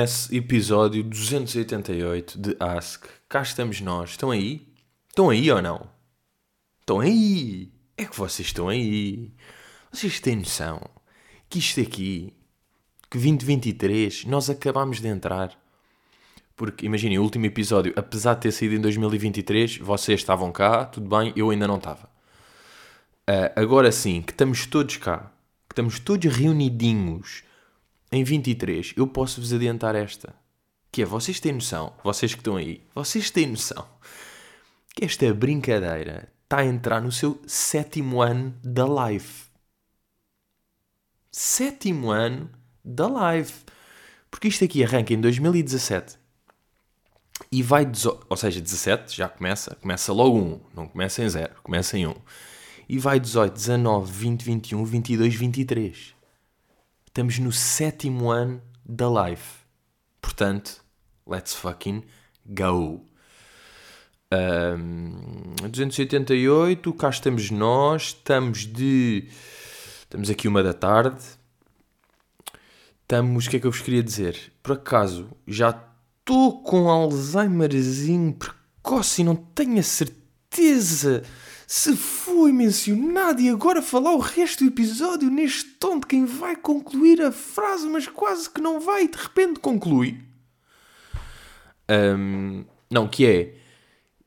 comece episódio 288 de Ask. Cá estamos nós. Estão aí? Estão aí ou não? Estão aí? É que vocês estão aí. Vocês têm noção que isto aqui, que 2023, nós acabámos de entrar. Porque, imaginem, o último episódio, apesar de ter saído em 2023, vocês estavam cá, tudo bem, eu ainda não estava. Uh, agora sim, que estamos todos cá, que estamos todos reunidinhos em 23, eu posso vos adiantar esta. Que é, vocês têm noção, vocês que estão aí, vocês têm noção que esta brincadeira está a entrar no seu sétimo ano da live. Sétimo ano da live. Porque isto aqui arranca em 2017 e vai, ou seja, 17 já começa, começa logo 1, não começa em 0, começa em 1. E vai 18, 19, 20, 21, 22, 23. Estamos no sétimo ano da live. Portanto, let's fucking go. Um, 288, cá estamos nós. Estamos de. Estamos aqui uma da tarde. Estamos. O que é que eu vos queria dizer? Por acaso, já estou com Alzheimerzinho precoce e não tenho a certeza se foi mencionado e agora falar o resto do episódio neste tom de quem vai concluir a frase, mas quase que não vai e de repente conclui. Um, não, que é.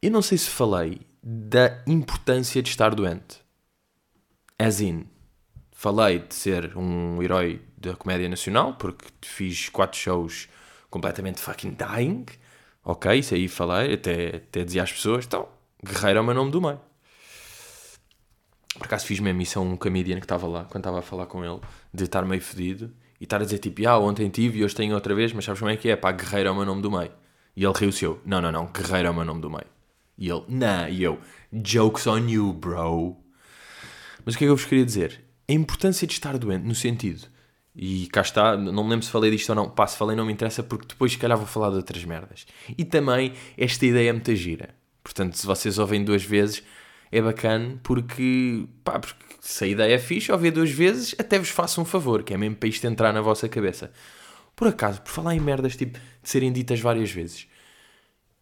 Eu não sei se falei da importância de estar doente. As in, falei de ser um herói da comédia nacional, porque fiz quatro shows completamente fucking dying. Ok, isso aí falei, até, até dizia às pessoas, então, guerreiro é o meu nome do meio. Por acaso fiz mesmo isso a um comedian que estava lá, quando estava a falar com ele, de estar meio fedido e estar a dizer tipo, ah, ontem tive e hoje tenho outra vez, mas sabes como é que é? Pá, Guerreiro é o meu nome do meio. E ele riu-se eu, não, não, não, Guerreiro é o meu nome do meio. E ele, não, e eu, jokes on you, bro. Mas o que é que eu vos queria dizer? A importância de estar doente, no sentido, e cá está, não me lembro se falei disto ou não, pá, se falei não me interessa porque depois se calhar vou falar de outras merdas. E também, esta ideia é muita gira. Portanto, se vocês ouvem duas vezes, é bacana porque, pá, porque se a ideia é fixe, ao ver duas vezes, até vos faço um favor, que é mesmo para isto entrar na vossa cabeça. Por acaso, por falar em merdas tipo de serem ditas várias vezes,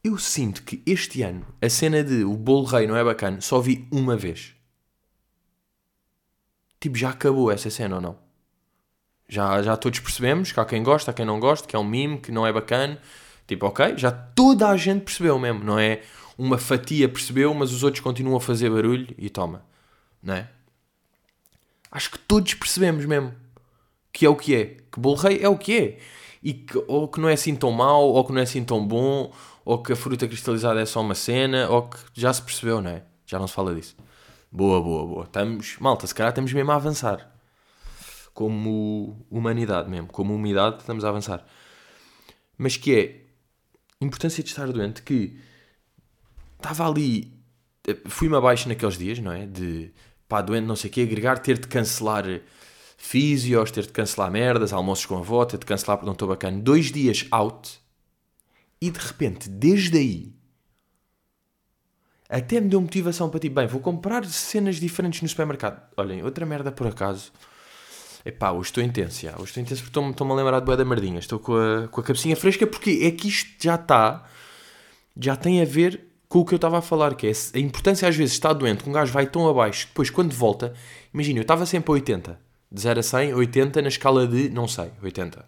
eu sinto que este ano a cena de o bolo rei não é bacana, só vi uma vez. Tipo, já acabou essa cena ou não? Já, já todos percebemos que há quem gosta, há quem não gosta, que é um mime, que não é bacana. Tipo, ok, já toda a gente percebeu mesmo, não é? Uma fatia percebeu, mas os outros continuam a fazer barulho e toma, não é? Acho que todos percebemos mesmo que é o que é, que bolo rei é o que é, e que, ou que não é assim tão mau, ou que não é assim tão bom, ou que a fruta cristalizada é só uma cena, ou que já se percebeu, não é? Já não se fala disso. Boa, boa, boa. Estamos, malta, se calhar estamos mesmo a avançar. Como humanidade mesmo, como humanidade estamos a avançar. Mas que é importância de estar doente que estava ali, eh, fui-me abaixo naqueles dias, não é? De pá, doente, não sei o quê, agregar, ter de cancelar físios, ter de cancelar merdas, almoços com a avó, ter de cancelar porque não estou bacana. Dois dias out e de repente, desde aí, até me deu motivação para tipo, bem, vou comprar cenas diferentes no supermercado. Olhem, outra merda por acaso. Epá, hoje estou intenso, já. hoje estou intenso porque estou-me a lembrar de Boa da Mardinha. Estou com a, com a cabecinha fresca porque é que isto já está, já tem a ver com o que eu estava a falar, que é a importância às vezes estar doente, que um gajo vai tão abaixo, depois quando volta, imagina, eu estava sempre a 80, de 0 a 100, 80 na escala de, não sei, 80.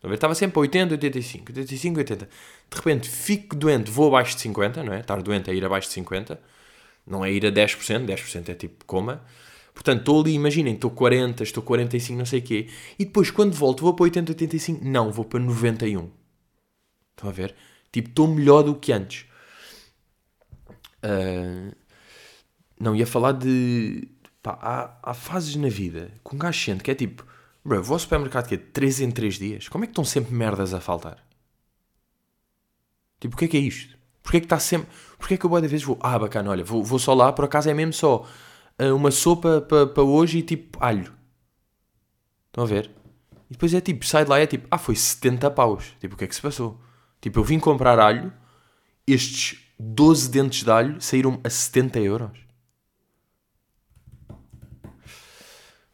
Eu estava sempre a 80, 85, 85, 80. De repente fico doente, vou abaixo de 50, não é? Estar doente é ir abaixo de 50, não é ir a 10%, 10% é tipo coma. Portanto, estou ali, imaginem, estou 40, estou 45, não sei o quê. E depois, quando volto, vou para 80, 85? Não, vou para 91. Estão a ver? Tipo, estou melhor do que antes. Uh, não, ia falar de. Pá, há, há fases na vida que um gajo sente que é tipo, bro, vou ao supermercado que é 3 em 3 dias, como é que estão sempre merdas a faltar? Tipo, o que é que é isto? Porquê é que está sempre. Porquê é que eu boa vezes vou. Ah, bacana, olha, vou, vou só lá, por acaso é mesmo só uh, uma sopa para pa hoje e tipo alho. Estão a ver? E depois é tipo, sai de lá e é tipo, ah, foi 70 paus. Tipo, o que é que se passou? Tipo, eu vim comprar alho, estes 12 dentes de alho saíram a 70 euros.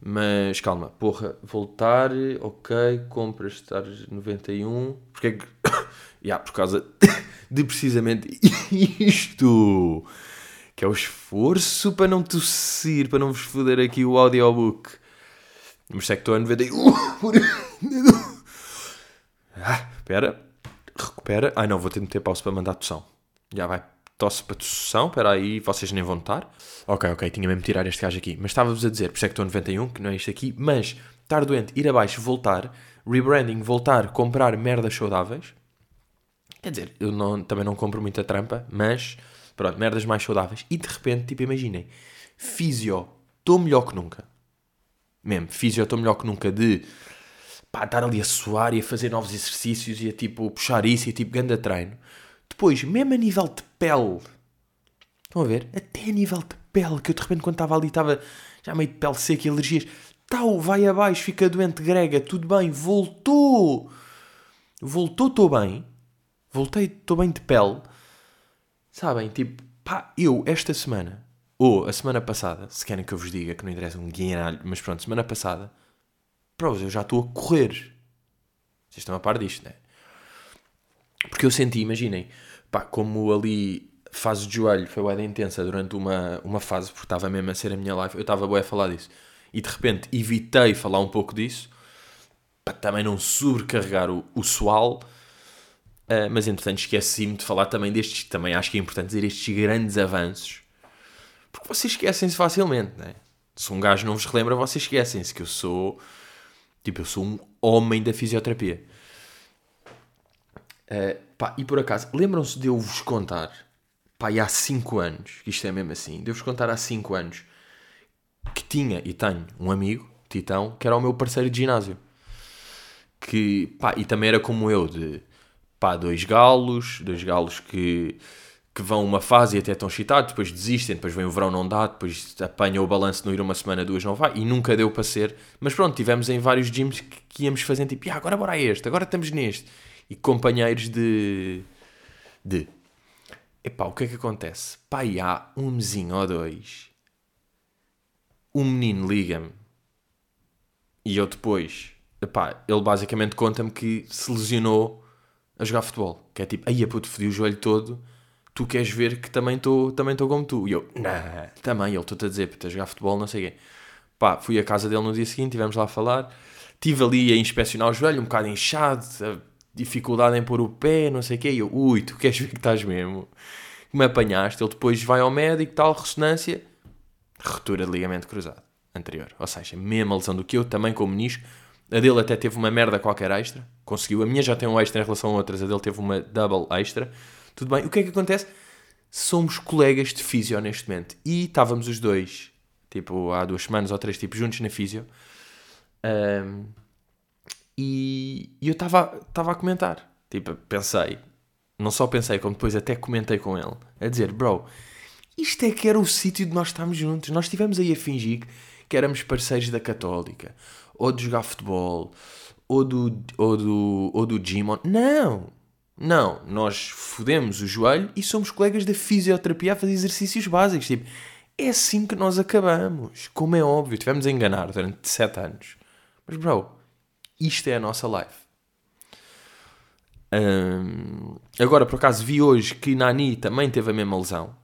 Mas calma, porra, voltar, ok, compras estar 91. Porque é que. yeah, por causa de precisamente isto. Que é o esforço para não tossir, para não vos foder aqui o audiobook. Mas é que estou a 91. ah. Recupera. Ai não, vou ter de meter pausa para mandar tossão. Já vai. Tosse para tossão. Espera aí, vocês nem vão notar. Ok, ok, tinha mesmo de tirar este gajo aqui. Mas estava-vos a dizer, por isso é que estou a 91, que não é isto aqui. Mas estar doente, ir abaixo, voltar, rebranding, voltar, comprar merdas saudáveis. Quer dizer, eu não, também não compro muita trampa, mas pronto, merdas mais saudáveis. E de repente, tipo, imaginem, físio, estou melhor que nunca. Mesmo, físio, estou melhor que nunca de pá, estar ali a suar e a fazer novos exercícios e a tipo puxar isso e tipo ganda treino. Depois, mesmo a nível de pele, estão a ver? Até a nível de pele, que eu de repente quando estava ali estava já meio de pele seca e alergias, tal, vai abaixo, fica doente, grega, tudo bem, voltou, voltou, estou bem, voltei, estou bem de pele, sabem? Tipo, pá, eu esta semana, ou a semana passada, se querem que eu vos diga, que não interessa um guinalho, mas pronto, semana passada, provas, eu já estou a correr. Vocês estão a par disto, não é? Porque eu senti, imaginem, pá, como ali fase de joelho foi bem intensa durante uma, uma fase, porque estava mesmo a ser a minha live, eu estava bem a falar disso. E de repente evitei falar um pouco disso, para também não sobrecarregar o, o sual, uh, mas entretanto esqueci-me de falar também destes, também acho que é importante dizer estes grandes avanços, porque vocês esquecem-se facilmente, não é? Se um gajo não vos relembra, vocês esquecem-se que eu sou, tipo, eu sou um homem da fisioterapia. Uh, pá, e por acaso, lembram-se de eu vos contar, pá, há 5 anos, que isto é mesmo assim, de eu vos contar há 5 anos, que tinha e tenho um amigo, Titão, que era o meu parceiro de ginásio. Que, pá, e também era como eu, de, pá, dois galos, dois galos que, que vão uma fase e até estão excitados, depois desistem, depois vem o verão, não dá, depois apanham o balanço, não ir uma semana, duas, não vai, e nunca deu para ser. Mas pronto, tivemos em vários gyms que, que íamos fazendo, tipo, ah, agora bora a este, agora estamos neste e companheiros de. de. Epá, o que é que acontece? Pá, e há um mesinho ou dois. Um menino liga-me. E eu depois. Epá, ele basicamente conta-me que se lesionou a jogar futebol. Que é tipo, aí a puto, fodi o joelho todo. Tu queres ver que também estou também como tu? E eu, não, também. Ele estou-te a dizer, puto, a jogar futebol, não sei o quê. Pá, fui à casa dele no dia seguinte, estivemos lá a falar. Estive ali a inspecionar o joelho, um bocado inchado, dificuldade em pôr o pé, não sei o quê. E eu, ui, tu queres ver que estás mesmo? Me apanhaste. Ele depois vai ao médico, tal, ressonância, ruptura de ligamento cruzado anterior. Ou seja, mesma lesão do que eu, também com o menisco. A dele até teve uma merda qualquer extra. Conseguiu. A minha já tem um extra em relação a outras. A dele teve uma double extra. Tudo bem. O que é que acontece? Somos colegas de físio neste momento. E estávamos os dois, tipo, há duas semanas ou três, tipo, juntos na físio. Um, e, eu estava a comentar. Tipo, pensei, não só pensei, como depois até comentei com ele, a dizer, bro, isto é que era o sítio de nós estarmos juntos. Nós estivemos aí a fingir que éramos parceiros da Católica, ou de jogar futebol, ou do, ou do, ou do gym. Não! Não, nós fodemos o joelho e somos colegas da fisioterapia a fazer exercícios básicos. Tipo, é assim que nós acabamos. Como é óbvio, tivemos a enganar durante 7 anos. Mas, bro, isto é a nossa live. Um, agora, por acaso, vi hoje que Nani também teve a mesma lesão.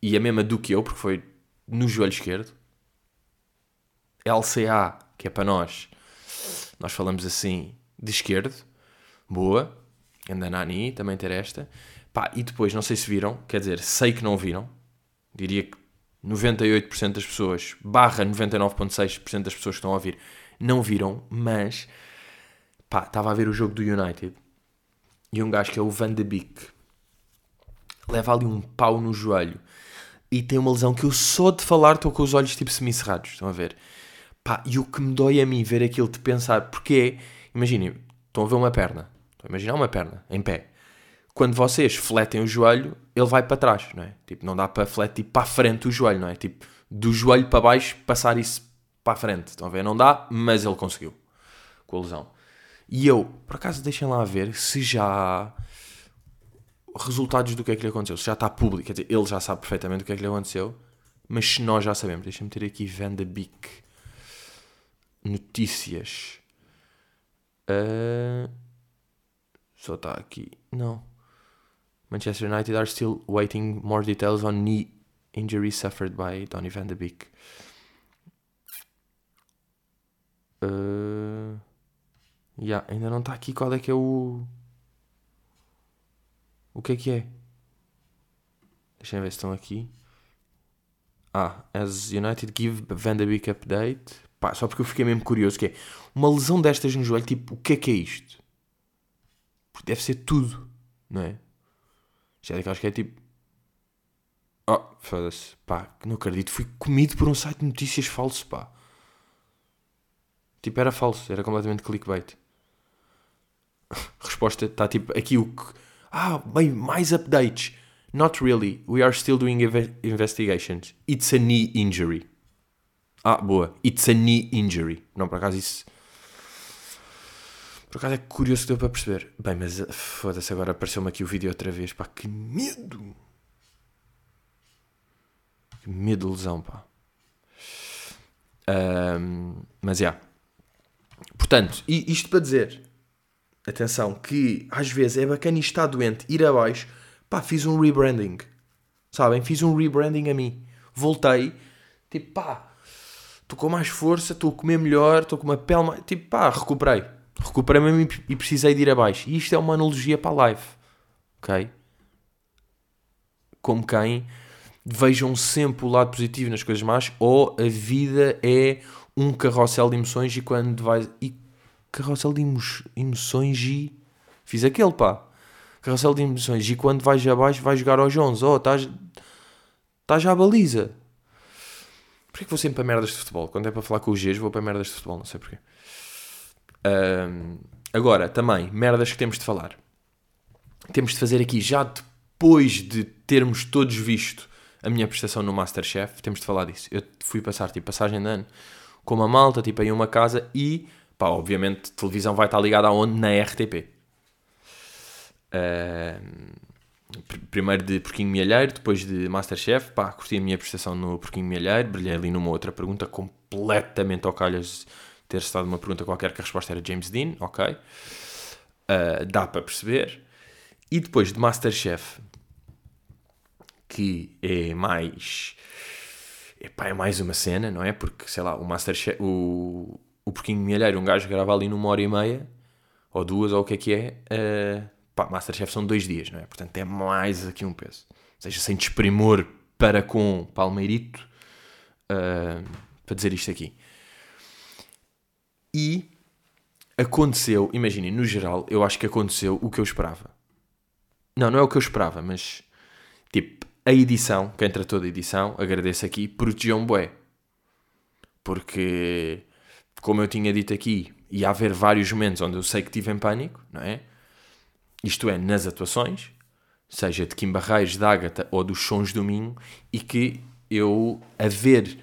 E a mesma do que eu, porque foi no joelho esquerdo. LCA, que é para nós, nós falamos assim, de esquerdo. Boa. Anda Nani, também ter esta. Pá, e depois, não sei se viram, quer dizer, sei que não viram. Diria que 98% das pessoas, barra 99,6% das pessoas que estão a ouvir, não viram, mas pá, estava a ver o jogo do United e um gajo que é o Van de Beek leva ali um pau no joelho e tem uma lesão que eu só de falar estou com os olhos tipo semicerrados, estão a ver? Pá, e o que me dói a mim ver aquilo de pensar, porque imaginem, estão a ver uma perna, estão a imaginar uma perna em pé. Quando vocês fletem o joelho, ele vai para trás, não é? Tipo, não dá para fletar tipo, para a frente o joelho, não é? Tipo, do joelho para baixo, passar isso para a frente. Estão a ver? Não dá, mas ele conseguiu. Com a lesão. E eu, por acaso, deixem lá ver se já há resultados do que é que lhe aconteceu. Se já está público. Quer dizer, ele já sabe perfeitamente o que é que lhe aconteceu. Mas se nós já sabemos. Deixa-me ter aqui Van de Beek. notícias. Uh, só está aqui. Não. Manchester United are still waiting more details on knee injury suffered by Donny van de Beek. Uh, yeah, ainda não está aqui qual é que é o. O que é que é? Deixa eu ver se estão aqui. Ah, as United give Van de Beek update. Pá, só porque eu fiquei mesmo curioso que é uma lesão destas no joelho, tipo, o que é que é isto? Porque deve ser tudo, não é? Já é que acho que é tipo. Oh, foda-se, pá, não acredito. Fui comido por um site de notícias falso, pá. Tipo, era falso, era completamente clickbait. Resposta está tipo aqui o que. Ah, bem, mais updates. Not really. We are still doing investigations. It's a knee injury. Ah, boa. It's a knee injury. Não, por acaso isso. Por acaso é curioso que deu para perceber. Bem, mas eh, foda-se, agora apareceu-me aqui o vídeo outra vez. Pá, que medo! Que medo lesão, pá. Um, mas já. Yeah. Portanto, isto para dizer. Atenção, que às vezes é bacana e está doente, ir abaixo Pá, fiz um rebranding. Sabem? Fiz um rebranding a mim. Voltei. Tipo, pá, estou com mais força, estou a comer melhor, estou com uma pele mais. Tipo, pá, recuperei. Recuperei mesmo e precisei de ir abaixo. E isto é uma analogia para a live. Ok? Como quem vejam sempre o lado positivo nas coisas más, ou a vida é um carrossel de emoções e quando vais. E carrossel de emoções e. Fiz aquele, pá carrossel de emoções. E quando vais abaixo, vais jogar aos 11. Oh, estás, estás à baliza. Porquê que vou sempre para merdas de futebol? Quando é para falar com os Gs, vou para merdas de futebol, não sei porquê. Um, agora, também, merdas que temos de falar. Temos de fazer aqui, já depois de termos todos visto a minha prestação no Masterchef, temos de falar disso. Eu fui passar, tipo, passagem de ano com uma malta, tipo, em uma casa e, pá, obviamente, televisão vai estar ligada aonde? Na RTP. Uh, primeiro de Porquinho Mielheiro, depois de Masterchef, pá, curti a minha prestação no Porquinho Mielheiro, brilhei ali numa outra pergunta completamente ao calhas ter estado uma pergunta qualquer que a resposta era James Dean, ok, uh, dá para perceber, e depois de Masterchef, que é mais, epá, é mais uma cena, não é, porque, sei lá, o Masterchef, o, o Porquinho Mielheiro, um gajo grava ali numa hora e meia, ou duas, ou o que é que é, uh, pá, Masterchef são dois dias, não é? Portanto, é mais aqui um peso. Ou seja, sem desprimor para com Palmeirito, uh, para dizer isto aqui. E aconteceu, imaginem, no geral, eu acho que aconteceu o que eu esperava. Não, não é o que eu esperava, mas tipo, a edição, quem tratou da edição, agradeço aqui, protegeu um bué. Porque, como eu tinha dito aqui, ia haver vários momentos onde eu sei que tive em pânico, não é? isto é, nas atuações, seja de Kim Barreiros, de Ágata ou dos Sons do Minho, e que eu, a ver,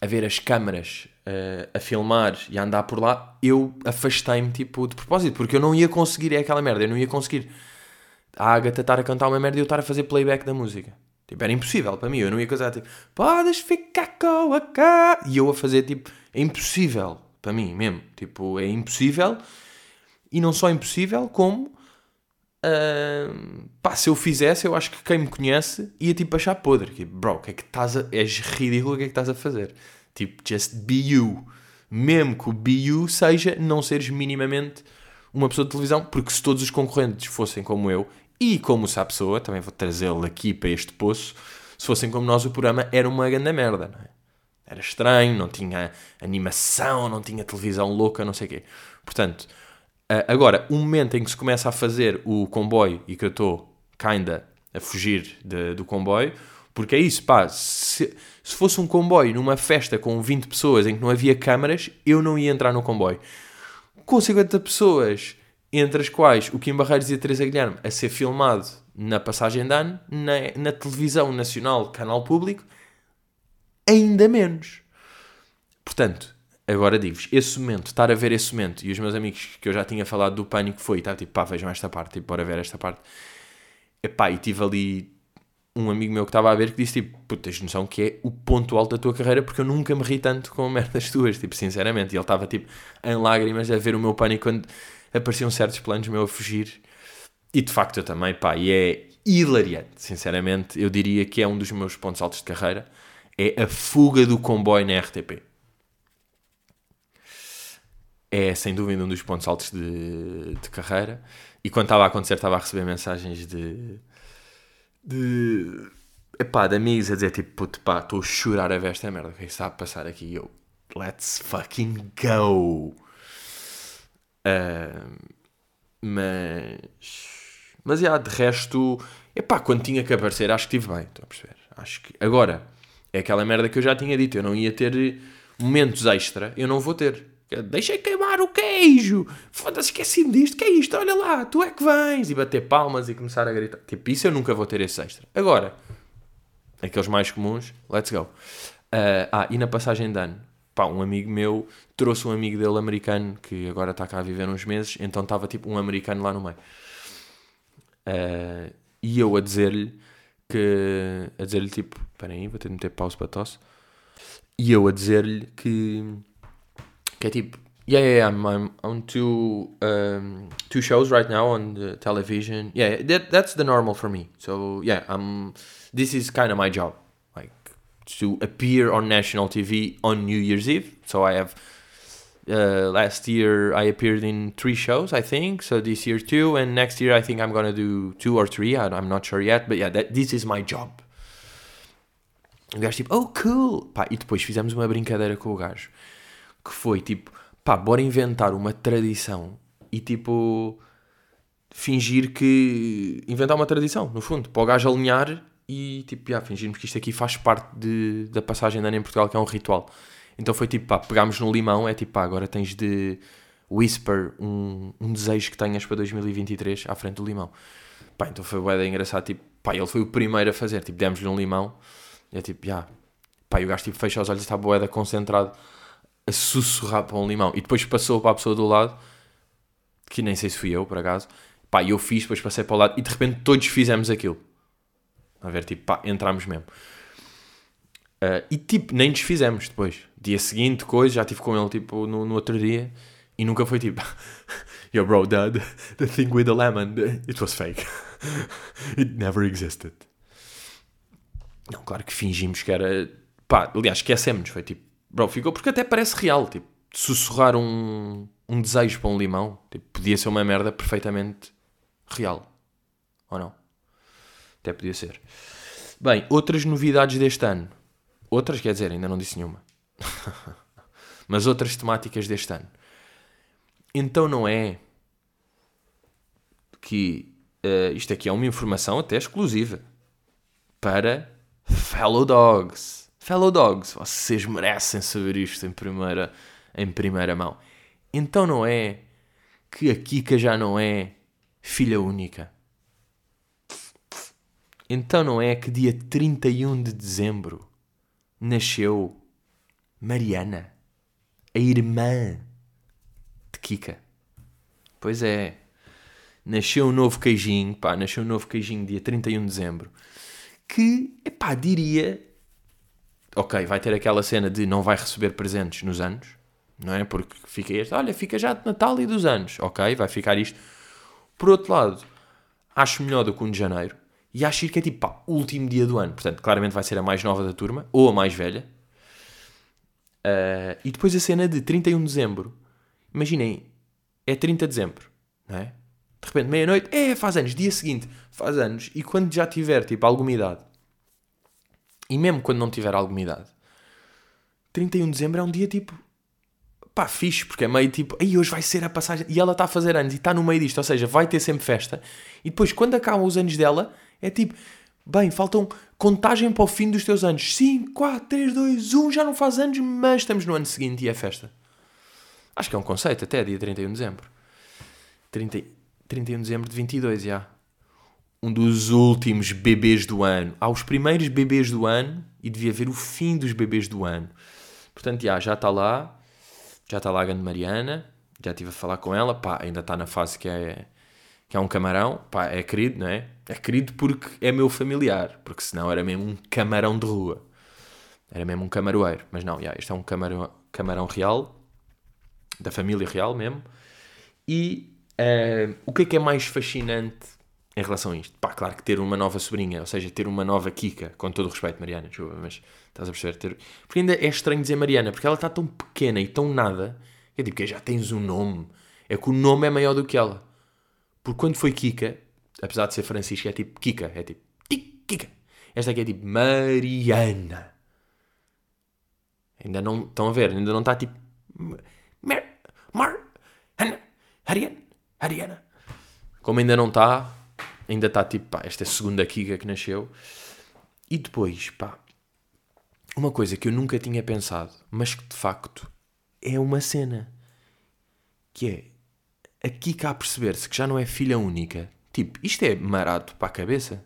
a ver as câmaras uh, a filmar e a andar por lá, eu afastei-me tipo de propósito, porque eu não ia conseguir, é aquela merda, eu não ia conseguir a Ágata estar a cantar uma merda e eu estar a fazer playback da música. Tipo, era impossível para mim, eu não ia casar tipo, podes ficar com a cá. E eu a fazer tipo, é impossível para mim mesmo. Tipo, é impossível e não só impossível, como uh, pá, se eu fizesse, eu acho que quem me conhece ia tipo achar podre. Tipo, bro, que é que estás a. És ridículo, o que é que estás a fazer? Tipo, just be you. Mesmo que o be you seja não seres minimamente uma pessoa de televisão, porque se todos os concorrentes fossem como eu e como essa pessoa, também vou trazê-lo aqui para este poço, se fossem como nós, o programa era uma grande merda, não é? Era estranho, não tinha animação, não tinha televisão louca, não sei o quê. Portanto, Uh, agora, o momento em que se começa a fazer o comboio e que eu estou, kinda, a fugir de, do comboio, porque é isso, pá, se, se fosse um comboio numa festa com 20 pessoas em que não havia câmaras, eu não ia entrar no comboio. Com 50 pessoas, entre as quais o Kim Barreiros e a Teresa Guilherme, a ser filmado na passagem de ano, na, na televisão nacional, canal público, ainda menos. Portanto, agora digo-vos, esse momento, estar a ver esse momento, e os meus amigos que eu já tinha falado do pânico foi, tá, tipo, pá, vejam esta parte, tipo, bora ver esta parte. Epá, e tive ali um amigo meu que estava a ver que disse tipo, puto, tens noção que é o ponto alto da tua carreira porque eu nunca me ri tanto com merdas tuas, tipo, sinceramente. E ele estava tipo em lágrimas a ver o meu pânico quando apareciam certos planos meu a fugir. E de facto eu também, pá, e é hilariante, sinceramente. Eu diria que é um dos meus pontos altos de carreira. É a fuga do comboio na RTP. É sem dúvida um dos pontos altos de, de carreira. E quando estava a acontecer, estava a receber mensagens de de. Epá, de amigos a dizer tipo, puto, pá, estou a chorar a ver esta merda, o que é que está a passar aqui? E eu, let's fucking go! Uh, mas. Mas, já, de resto, epá, quando tinha que aparecer, acho que estive bem, estão a perceber? Acho que. Agora, é aquela merda que eu já tinha dito, eu não ia ter momentos extra, eu não vou ter. Deixei queimar o queijo. Foda-se, esqueci-me disto. Que é isto? Olha lá, tu é que vens. E bater palmas e começar a gritar. Tipo, isso eu nunca vou ter esse extra. Agora, aqueles mais comuns, let's go. Uh, ah, e na passagem de ano, pá, um amigo meu trouxe um amigo dele americano que agora está cá a viver uns meses, então estava tipo um americano lá no meio. Uh, e eu a dizer-lhe que. a dizer-lhe tipo, espera aí, vou ter de meter pausa para tosse. E eu a dizer-lhe que que é tipo, yeah, yeah, I'm, I'm on two um, two shows right now on the television. Yeah, that that's the normal for me. So yeah, I'm. This is kind of my job, to appear on national TV on New Year's Eve. So I have. Uh, last year I appeared in three shows, I think. So this year two, and next year I think I'm gonna do two or three. I, I'm not sure yet, but yeah, that this is my job. O gajo tipo, oh cool! Pá, e depois fizemos uma brincadeira com o gajo que foi tipo, pá, bora inventar uma tradição e tipo fingir que. inventar uma tradição, no fundo, para o gajo alinhar e tipo, já, fingirmos que isto aqui faz parte de, da passagem de ano em Portugal, que é um ritual. Então foi tipo, pá, pegámos no limão, é tipo, pá, agora tens de whisper um, um desejo que tenhas para 2023 à frente do limão. Pá, então foi bué engraçado, tipo, pá, ele foi o primeiro a fazer, tipo, demos-lhe um limão, é tipo, já, pá, e o gajo tipo fecha os olhos e está bué concentrado a sussurrar para um limão. E depois passou para a pessoa do lado, que nem sei se fui eu, por acaso. Pá, eu fiz, depois passei para o lado e de repente todos fizemos aquilo. A ver, tipo, pá, entramos mesmo. Uh, e tipo, nem desfizemos depois. Dia seguinte, coisa, já estive com ele tipo no, no outro dia e nunca foi tipo, yo bro, the, the thing with the lemon, it was fake. it never existed. Não, claro que fingimos que era. Pá, aliás, esquecemos. Foi tipo, Bro, ficou porque até parece real. Tipo, sussurrar um, um desejo para um limão. Tipo, podia ser uma merda perfeitamente real. Ou não? Até podia ser. Bem, outras novidades deste ano. Outras, quer dizer, ainda não disse nenhuma. Mas outras temáticas deste ano. Então não é que uh, isto aqui é uma informação até exclusiva para fellow dogs. Fellow dogs, vocês merecem saber isto em primeira, em primeira mão. Então não é que a Kika já não é filha única. Então não é que dia 31 de dezembro nasceu Mariana, a irmã de Kika. Pois é. Nasceu um novo queijinho, pá, nasceu um novo queijinho dia 31 de dezembro. Que, epá, diria ok, vai ter aquela cena de não vai receber presentes nos anos, não é? Porque fica este, olha, fica já de Natal e dos anos, ok, vai ficar isto. Por outro lado, acho melhor do que 1 de janeiro e acho que é tipo, pá, último dia do ano, portanto, claramente vai ser a mais nova da turma ou a mais velha. Uh, e depois a cena de 31 de dezembro, imaginem, é 30 de dezembro, não é? De repente, meia-noite, é, faz anos, dia seguinte, faz anos, e quando já tiver, tipo, alguma idade, e mesmo quando não tiver alguma idade, 31 de dezembro é um dia tipo. pá, fixe, porque é meio tipo. aí hoje vai ser a passagem. E ela está a fazer anos e está no meio disto, ou seja, vai ter sempre festa. E depois, quando acabam os anos dela, é tipo. Bem, faltam contagem para o fim dos teus anos. 5, 4, 3, 2, 1, já não faz anos, mas estamos no ano seguinte e é festa. Acho que é um conceito, até dia 31 de dezembro. 30, 31 de dezembro de 22, já um dos últimos bebês do ano. Há os primeiros bebês do ano e devia haver o fim dos bebês do ano. Portanto, já, já está lá, já está lá a grande Mariana, já estive a falar com ela, pá, ainda está na fase que é, que é um camarão, pá, é querido, não é? É querido porque é meu familiar, porque senão era mesmo um camarão de rua. Era mesmo um camaroeiro. Mas não, yeah, este é um camarão, camarão real, da família real mesmo. E uh, o que é que é mais fascinante em relação a isto? Pá, claro que ter uma nova sobrinha, ou seja, ter uma nova Kika, com todo o respeito, Mariana, desculpa, mas estás a perceber? Ter... Porque ainda é estranho dizer Mariana, porque ela está tão pequena e tão nada, é tipo que já tens um nome, é que o nome é maior do que ela. Porque quando foi Kika, apesar de ser Francisca, é tipo Kika, é tipo Kika. Esta aqui é tipo Mariana. Ainda não, estão a ver, ainda não está tipo Mar, Mar, Ana, Ariana, Ariana. Como ainda não está, ainda está tipo, pá, esta é a segunda Kika que nasceu. E depois, pá, uma coisa que eu nunca tinha pensado, mas que de facto é uma cena, que é a Kika a perceber-se que já não é filha única. Tipo, isto é marado para a cabeça.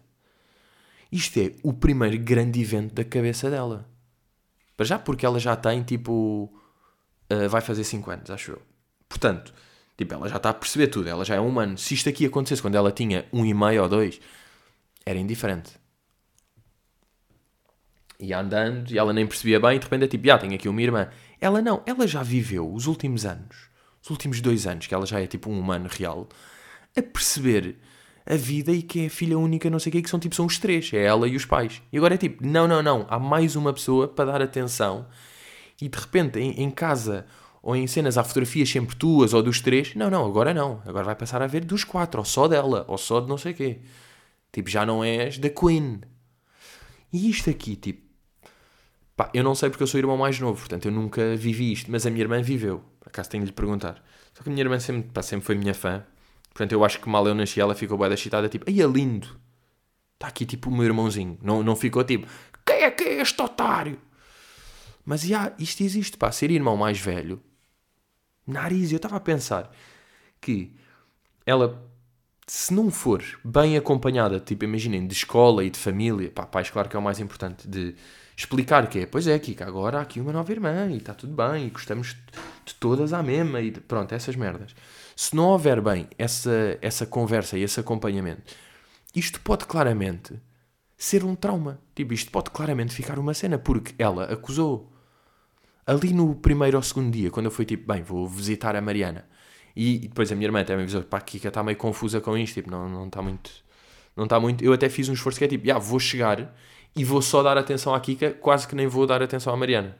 Isto é o primeiro grande evento da cabeça dela. Para já porque ela já tem, tipo, uh, vai fazer 5 anos, acho eu. Portanto, tipo, ela já está a perceber tudo. Ela já é um humano. Se isto aqui acontecesse quando ela tinha um e meio ou dois, era indiferente. Ia andando e ela nem percebia bem e de repente é tipo, já tenho aqui uma irmã. Ela não, ela já viveu os últimos anos, os últimos dois anos, que ela já é tipo um humano real, a perceber a vida e que é a filha única, não sei o que, que são tipo, são os três, é ela e os pais. E agora é tipo, não, não, não, há mais uma pessoa para dar atenção e de repente em, em casa ou em cenas há fotografias sempre tuas ou dos três, não, não, agora não, agora vai passar a ver dos quatro, ou só dela, ou só de não sei o quê. Tipo, já não és da Queen. E isto aqui, tipo, Pá, eu não sei porque eu sou irmão mais novo, portanto eu nunca vivi isto, mas a minha irmã viveu. Acaso tenho de lhe perguntar. Só que a minha irmã sempre, pá, sempre foi minha fã. Portanto eu acho que mal eu nasci ela ficou bem excitada, tipo, aí é lindo. Está aqui tipo o meu irmãozinho. Não, não ficou tipo, quem é que é este otário? Mas já, isto existe, pá, ser irmão mais velho. Nariz, eu estava a pensar que ela, se não for bem acompanhada, tipo, imaginem, de escola e de família, pá, pais, claro que é o mais importante, de explicar que é, pois é, Kika, agora há aqui uma nova irmã e está tudo bem e gostamos de todas à mesma e de, pronto, essas merdas. Se não houver bem essa, essa conversa e esse acompanhamento, isto pode claramente ser um trauma. Tipo, isto pode claramente ficar uma cena, porque ela acusou ali no primeiro ou segundo dia, quando eu fui tipo, bem, vou visitar a Mariana. E depois a minha irmã também avisou, pá, Kika está meio confusa com isto, tipo, não, está muito. Não está muito. Eu até fiz um esforço que é tipo, já, vou chegar e vou só dar atenção à Kika, quase que nem vou dar atenção à Mariana.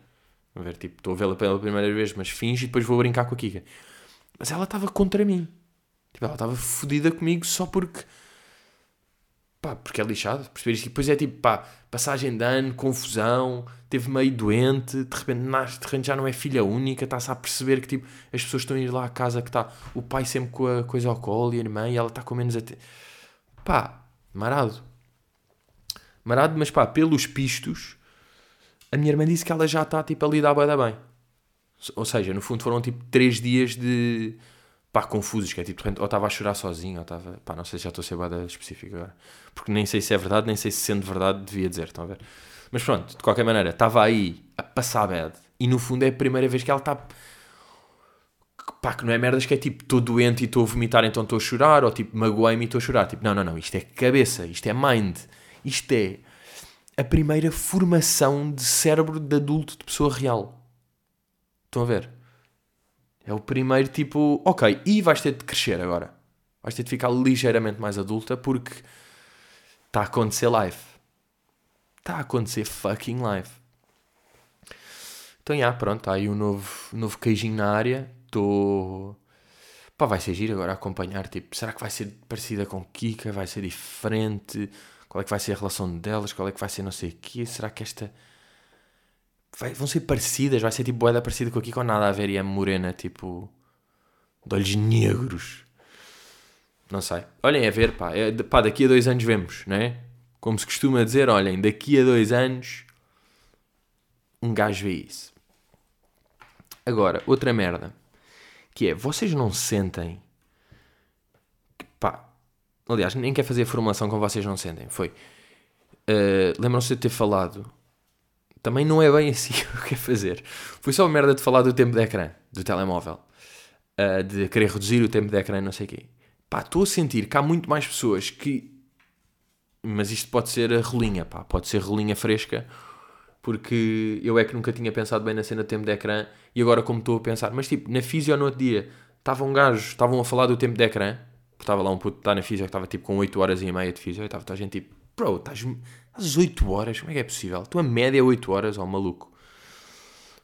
Ver, tipo, estou a vê-la pela primeira vez, mas finge e depois vou brincar com a Kika. Mas ela estava contra mim. Tipo, ela estava fodida comigo só porque. Pá, porque é lixado. Perceberes? E depois é tipo, pá, passagem de ano, confusão, teve meio doente, de repente nasce, de repente já não é filha única, está-se a perceber que tipo, as pessoas estão a ir lá à casa que está o pai sempre com a coisa ao colo e a irmã e ela está com menos até. Pá, marado marado, mas pá, pelos pistos, a minha irmã disse que ela já está tipo a lidar bem. Ou seja, no fundo foram tipo 3 dias de pá, confusos, que é tipo, ou estava a chorar sozinho, ou estava, pá, não sei se já estou a ser bada específico agora, porque nem sei se é verdade, nem sei se sendo verdade devia dizer, estão a ver? Mas pronto, de qualquer maneira, estava aí a passar bad, e no fundo é a primeira vez que ela está, pá, que não é merdas que é tipo, estou doente e estou a vomitar, então estou a chorar, ou tipo, magoei-me e estou a chorar, tipo, não, não, não, isto é cabeça, isto é mind, isto é a primeira formação de cérebro de adulto de pessoa real. Estão a ver? É o primeiro tipo, ok, e vais ter de crescer agora. Vais ter de ficar ligeiramente mais adulta porque está a acontecer live. Está a acontecer fucking live. Então, já, pronto, está aí um novo, novo queijinho na área. Estou. Pá, vai ser giro agora acompanhar. Tipo, será que vai ser parecida com Kika? Vai ser diferente? Qual é que vai ser a relação delas, qual é que vai ser não sei o quê, será que esta... Vai, vão ser parecidas, vai ser tipo boeda parecida com aqui com nada a ver e é morena, tipo, de olhos negros. Não sei. Olhem a ver, pá, é, pá, daqui a dois anos vemos, não é? Como se costuma dizer, olhem, daqui a dois anos um gajo vê isso. Agora, outra merda, que é, vocês não sentem pá, Aliás, nem quer fazer a formulação como vocês não sentem. Foi. Uh, Lembram-se de ter falado. Também não é bem assim o que é fazer. Foi só merda de falar do tempo de ecrã do telemóvel. Uh, de querer reduzir o tempo de ecrã, não sei o quê. pá, estou a sentir que há muito mais pessoas que. Mas isto pode ser a rolinha, pá, pode ser rolinha fresca, porque eu é que nunca tinha pensado bem na cena de tempo de ecrã e agora, como estou a pensar, mas tipo, na físio no outro dia, estava um gajo, estavam a falar do tempo de ecrã, estava lá um puto, está na físio que estava tipo com 8 horas e meia de físio, e estava a gente tipo, bro, estás às 8 horas, como é que é possível? Tua média é 8 horas, ó maluco.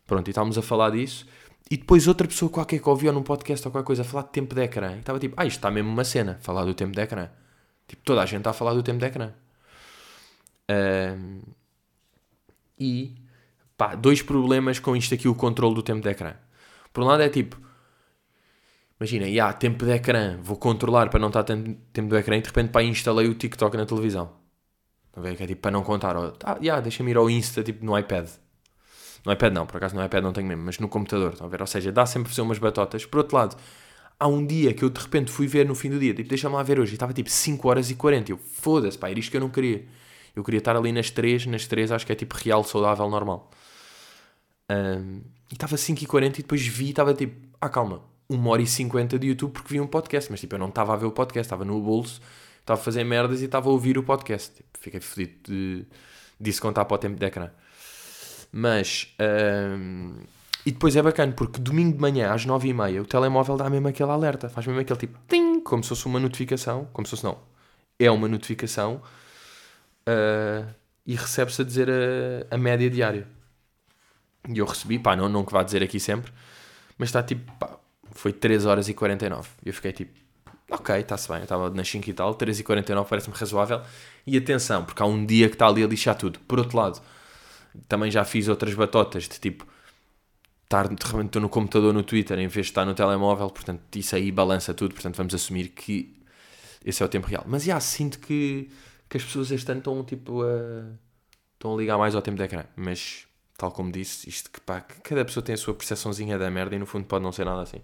Pronto, e estávamos a falar disso. E depois outra pessoa qualquer que ouvia num podcast ou qualquer coisa a falar de tempo de ecrã. E estava tipo, ah, isto está mesmo uma cena, falar do tempo de ecrã. Tipo, toda a gente está a falar do tempo de ecrã. Um, e, pá, dois problemas com isto aqui, o controle do tempo de ecrã. Por um lado é tipo, imagina, yeah, tempo de ecrã, vou controlar para não estar tanto tempo do ecrã e de repente, pá, instalei o TikTok na televisão. Estão a ver? Que é tipo, para não contar. ah, yeah, deixa-me ir ao Insta, tipo, no iPad. No iPad não, por acaso no iPad não tenho mesmo, mas no computador, estão a ver? Ou seja, dá sempre ser umas batotas. Por outro lado, há um dia que eu de repente fui ver no fim do dia, tipo, deixa-me lá ver hoje, e estava tipo 5 horas e 40. Eu, foda-se, pá, era isto que eu não queria. Eu queria estar ali nas 3, nas 3 acho que é tipo real, saudável, normal. Um, e estava 5 e 40 e depois vi e estava tipo, ah calma, 1 hora e 50 de YouTube porque vi um podcast, mas tipo, eu não estava a ver o podcast, estava no bolso, estava a fazer merdas e estava a ouvir o podcast. Tipo, fiquei fodido de, disso contar para o tempo de ecrã. Mas. Um, e depois é bacana porque domingo de manhã às 9h30 o telemóvel dá mesmo aquele alerta, faz mesmo aquele tipo. Tim, como se fosse uma notificação. Como se fosse não. É uma notificação. Uh, e recebe-se a dizer a, a, média diária. E eu recebi, pá, não, não que vá dizer aqui sempre, mas está tipo, pá, foi 3 horas e 49. E eu fiquei tipo, ok, está-se bem, eu estava nas 5 e tal, 3 e 49 parece-me razoável. E atenção, porque há um dia que está ali a lixar tudo. Por outro lado, também já fiz outras batotas de tipo estar de repente estou no computador no Twitter em vez de estar no telemóvel, portanto isso aí balança tudo, portanto vamos assumir que esse é o tempo real. Mas já sinto que, que as pessoas este ano estão tipo a, estão a ligar mais ao tempo de ecrã, mas tal como disse, isto que pá, cada pessoa tem a sua percepçãozinha da merda e no fundo pode não ser nada assim.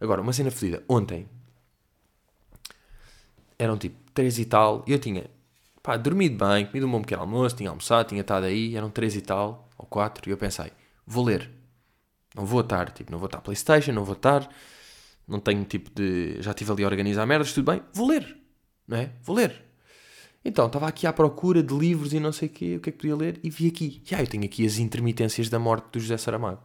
Agora, uma cena fodida, ontem eram tipo 3 e tal, e eu tinha pá, dormido bem, comido um bom pequeno almoço, tinha almoçado, tinha estado aí, eram três e tal, ou quatro, e eu pensei, vou ler. Não vou estar, tipo, não vou estar Playstation, não vou estar, não tenho tipo de, já estive ali a organizar merdas, tudo bem, vou ler, não é? Vou ler. Então, estava aqui à procura de livros e não sei o quê, o que é que podia ler, e vi aqui, já, eu tenho aqui as intermitências da morte do José Saramago.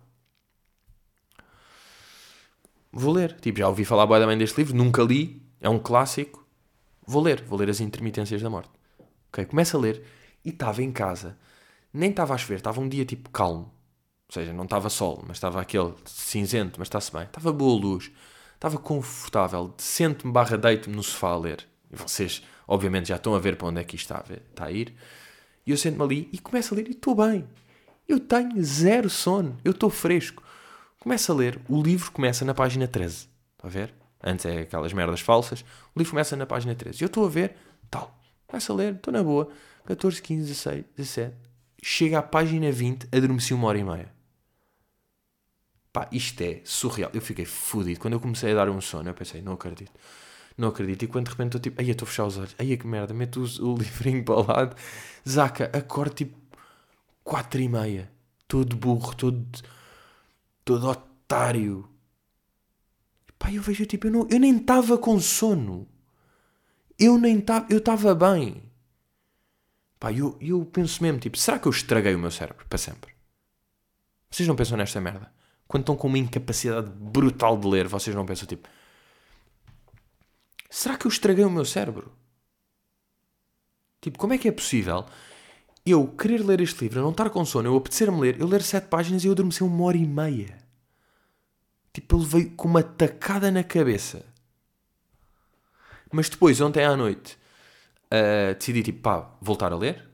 Vou ler, tipo, já ouvi falar boa mãe deste livro, nunca li, é um clássico, vou ler, vou ler as intermitências da morte. Ok, começo a ler e estava em casa. Nem estava a chover, estava um dia tipo calmo. Ou seja, não estava sol, mas estava aquele cinzento, mas está-se bem. Estava boa luz, estava confortável. Sento-me barra deito-me no sofá a ler. E vocês, obviamente, já estão a ver para onde é que isto está a, ir. E eu sento-me ali e começo a ler e estou bem. Eu tenho zero sono, eu estou fresco. Começo a ler, o livro começa na página 13. Está a ver? Antes é aquelas merdas falsas. O livro começa na página 13. E eu estou a ver, tal. Começo a ler, estou na boa. 14, 15, 16, 17. Chega à página 20, adormeci uma hora e meia. Pá, isto é surreal. Eu fiquei fodido. Quando eu comecei a dar um sono, eu pensei, não acredito. Não acredito. E quando de repente estou tipo, aí estou a fechar os olhos. Aí que merda, meto o, o livrinho para o lado. Zaca, acordo tipo 4 e meia. Todo burro, todo, todo otário. Pá, eu vejo tipo, eu, não, eu nem estava com sono eu nem estava, eu estava bem. Pá, eu, eu penso mesmo, tipo, será que eu estraguei o meu cérebro para sempre? Vocês não pensam nesta merda? Quando estão com uma incapacidade brutal de ler, vocês não pensam, tipo, será que eu estraguei o meu cérebro? Tipo, como é que é possível eu querer ler este livro, não estar com sono, eu apetecer-me ler, eu ler sete páginas e eu adormecer uma hora e meia? Tipo, ele veio com uma tacada na cabeça. Mas depois, ontem à noite, uh, decidi tipo, pá, voltar a ler.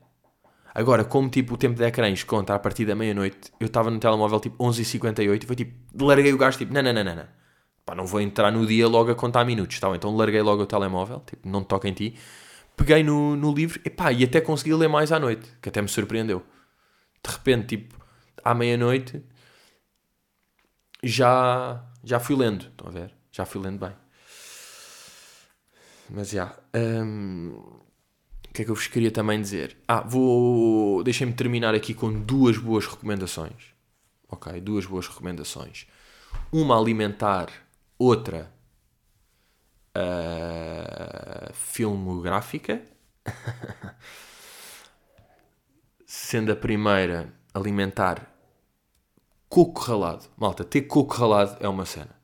Agora, como tipo o tempo de ecrãs conta a partir da meia-noite, eu estava no telemóvel tipo 11h58 e foi tipo, larguei o gajo tipo, não, não, não, não, não. Pá, não vou entrar no dia logo a contar minutos, tá? então larguei logo o telemóvel, tipo, não toca em ti. Peguei no, no livro e pá, e até consegui ler mais à noite, que até me surpreendeu. De repente, tipo, à meia-noite, já, já fui lendo, estão a ver? Já fui lendo bem. Mas já. Um, o que é que eu vos queria também dizer? Ah, vou. Deixem-me terminar aqui com duas boas recomendações. Ok? Duas boas recomendações. Uma alimentar, outra uh, filmográfica. Sendo a primeira alimentar coco ralado. Malta, ter coco ralado é uma cena.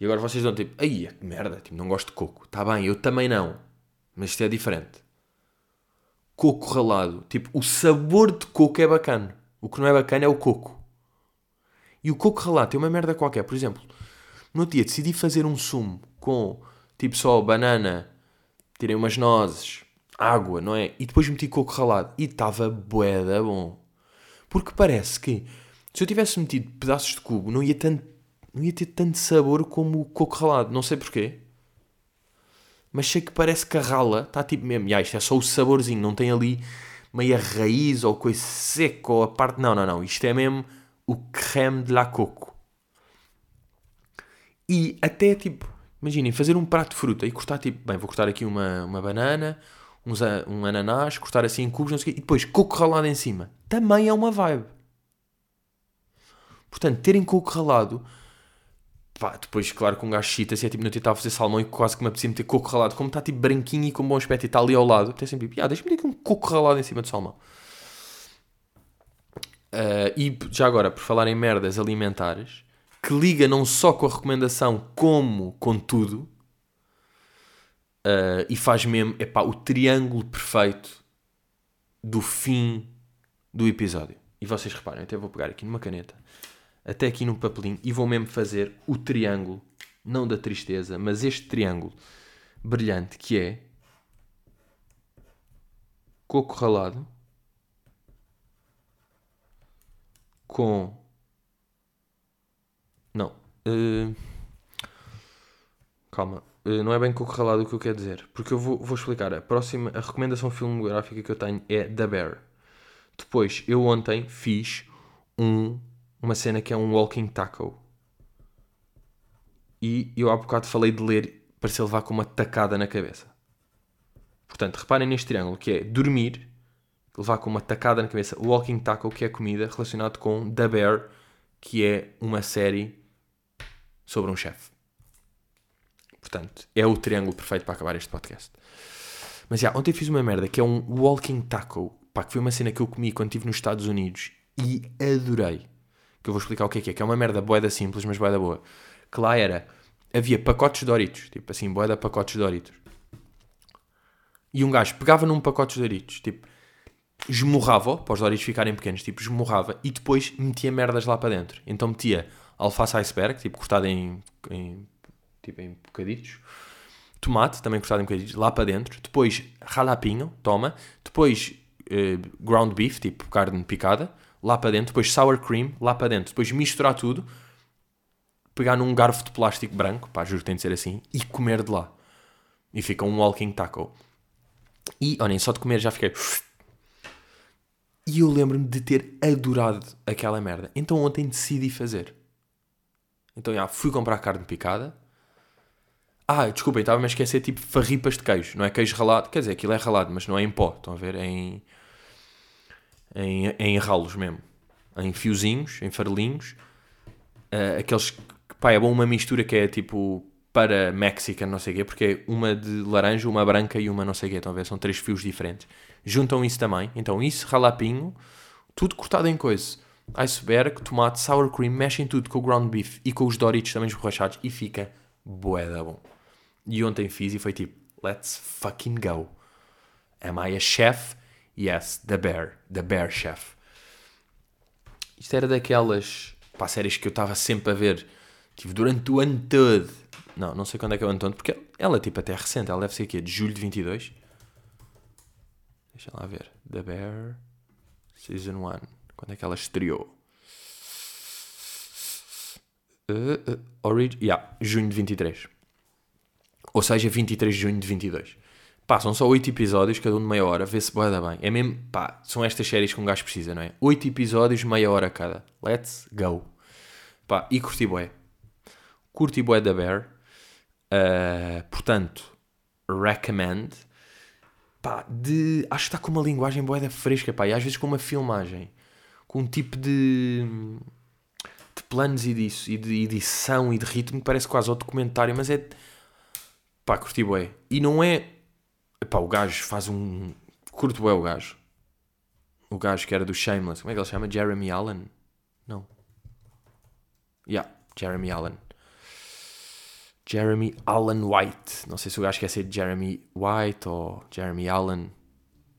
E agora vocês dão tipo, ai, que merda, tipo, não gosto de coco. Está bem, eu também não. Mas isto é diferente. Coco ralado. Tipo, o sabor de coco é bacana. O que não é bacana é o coco. E o coco ralado tem uma merda qualquer. Por exemplo, no dia decidi fazer um sumo com tipo só banana, tirei umas nozes, água, não é? E depois meti coco ralado. E estava boeda bom. Porque parece que se eu tivesse metido pedaços de cubo não ia, tanto, não ia ter tanto sabor como o coco ralado. Não sei porquê. Mas sei que parece que a rala está tipo mesmo. Ah, isto é só o saborzinho, não tem ali meia raiz ou coisa seca ou a parte. Não, não, não. Isto é mesmo o creme de la coco. E até tipo, imaginem, fazer um prato de fruta e cortar tipo, bem, vou cortar aqui uma, uma banana, uns, um ananás, cortar assim em cubos, não sei o quê, e depois coco ralado em cima. Também é uma vibe. Portanto, terem coco ralado, pá, depois, claro, com um gajo chita, se é tipo, não a fazer salmão e quase que me apetecia meter coco ralado, como está tipo branquinho e com bom aspecto e está ali ao lado, até sempre tipo, ah, deixa-me ter um coco ralado em cima do salmão. Uh, e já agora, por falar em merdas alimentares, que liga não só com a recomendação, como com tudo, uh, e faz mesmo epá, o triângulo perfeito do fim do episódio. E vocês reparem, até vou pegar aqui numa caneta, até aqui no papelinho, e vou mesmo fazer o triângulo, não da tristeza, mas este triângulo brilhante que é coco ralado com. Uh... Calma. Uh, não é bem coco ralado o que eu quero dizer. Porque eu vou, vou explicar. A próxima. A recomendação filmográfica que eu tenho é The Bear. Depois, eu ontem fiz um, uma cena que é um walking taco. E eu há bocado falei de ler para se levar com uma tacada na cabeça. Portanto, reparem neste triângulo que é dormir, levar com uma tacada na cabeça. Walking Taco, que é comida, relacionado com The Bear, que é uma série sobre um chefe. Portanto, é o triângulo perfeito para acabar este podcast. Mas já, ontem fiz uma merda que é um Walking Taco, pá, que foi uma cena que eu comi quando estive nos Estados Unidos e adorei. Que eu vou explicar o que é que é, que é uma merda boeda simples, mas boeda boa. Que lá era, havia pacotes de Doritos, tipo assim, boeda pacotes de Doritos. E um gajo pegava num pacote de Doritos, tipo, esmurrava para os Doritos ficarem pequenos, tipo, esmurrava e depois metia merdas lá para dentro. Então metia alface iceberg, tipo, cortado em, em, tipo, em bocaditos. Tomate, também cortado em bocaditos, lá para dentro. Depois jalapinho, toma. Depois uh, ground beef, tipo, carne picada, lá para dentro. Depois sour cream, lá para dentro. Depois misturar tudo. Pegar num garfo de plástico branco, pá, juro que tem de ser assim, e comer de lá. E fica um walking taco. E, olhem, só de comer já fiquei e eu lembro-me de ter adorado aquela merda. Então ontem decidi fazer. Então já fui comprar carne picada. Ah, desculpem, estava-me a esquecer tipo farripas de queijo. Não é queijo ralado. Quer dizer, aquilo é ralado, mas não é em pó. Estão a ver? É em, em, em ralos mesmo. Em fiozinhos, em farelinhos. Uh, aqueles que, pá, é bom uma mistura que é tipo para Mexican, não sei o quê, porque é uma de laranja, uma branca e uma não sei o quê. Estão a ver? São três fios diferentes juntam isso também. Então isso, ralapinho, tudo cortado em coisa. Iceberg, tomate, sour cream, mexem tudo com o ground beef e com os Doritos também esborrachados e fica boeda bom. E ontem fiz e foi tipo, let's fucking go. Am I a chef? Yes, the bear, the bear chef. Isto era daquelas pá, séries que eu estava sempre a ver, tive durante o ano todo. Não, não sei quando é que é o ano todo, porque ela é tipo até recente, ela deve ser aqui, de julho de 22. Deixa lá ver. The Bear Season 1. Quando é que ela estreou? Uh, uh, orig yeah, junho de 23. Ou seja, 23 de junho de 22. Pá, são só 8 episódios, cada um de meia hora. Vê-se boa da bem. É mesmo, pá, são estas séries que um gajo precisa, não é? 8 episódios, meia hora cada. Let's go. Pá, e curti bué. Curti bué da Bear. Uh, portanto, recommend pá, de. Acho que está com uma linguagem boeda fresca, pá, e às vezes com uma filmagem, com um tipo de. de planos e disso, e de edição e de ritmo, que parece quase ao documentário, mas é. Pá, curti bué. E não é... Pá, o gajo faz um... Curto bué o gajo. O gajo que era do Shameless. Como é que ele chama? Jeremy Allen? Não. Yeah, Jeremy Allen. Jeremy Allen White. Não sei se o gajo quer ser Jeremy White ou Jeremy Allen.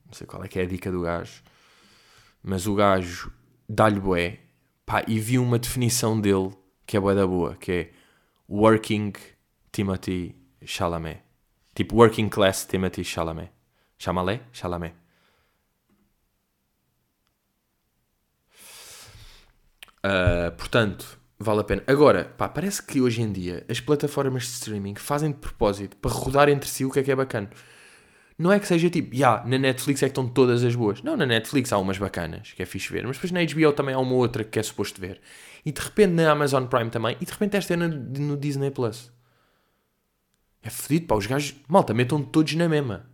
Não sei qual é que é a dica do gajo. Mas o gajo dá-lhe bué. Pá, e vi uma definição dele que é bué da boa, que é Working Timothy Chalamet. Tipo, Working Class Timothy Chalamet. Chalamet? Chalamet. Uh, portanto, vale a pena. Agora, pá, parece que hoje em dia as plataformas de streaming fazem de propósito para rodar entre si o que é que é bacana. Não é que seja tipo, já, yeah, na Netflix é que estão todas as boas. Não, na Netflix há umas bacanas, que é fixe ver. Mas depois na HBO também há uma outra que é suposto ver. E de repente na Amazon Prime também. E de repente esta é no, no Disney Plus. É fodido, pá. Os gajos, malta, metam todos na mesma.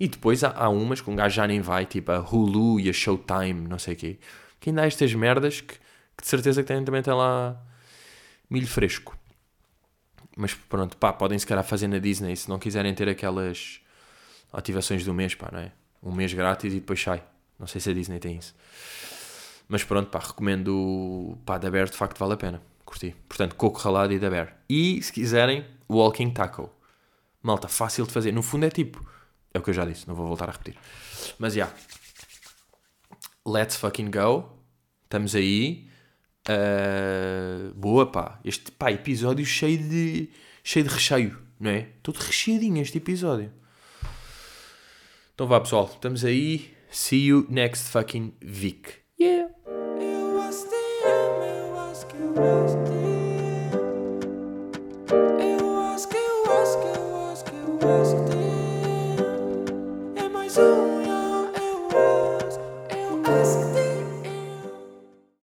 E depois há, há umas que um gajo já nem vai, tipo a Hulu e a Showtime, não sei o quê. Que ainda há estas merdas que, que de certeza que têm, também tem lá milho fresco. Mas pronto, pá, podem se calhar fazer na Disney se não quiserem ter aquelas ativações do mês, pá, não é? Um mês grátis e depois sai. Não sei se a Disney tem isso. Mas pronto, pá, recomendo, pá, da Bear de facto vale a pena. Curti. Portanto, coco ralado e da Bear. E, se quiserem, Walking Taco. Malta, fácil de fazer. No fundo é tipo, é o que eu já disse, não vou voltar a repetir. Mas, já. Yeah. Let's fucking go. Estamos aí. Uh, boa, pá. Este, pá, episódio cheio de, cheio de recheio, não é? Todo recheadinho este episódio. Então vá pessoal, estamos aí. See you next fucking week. Yeah.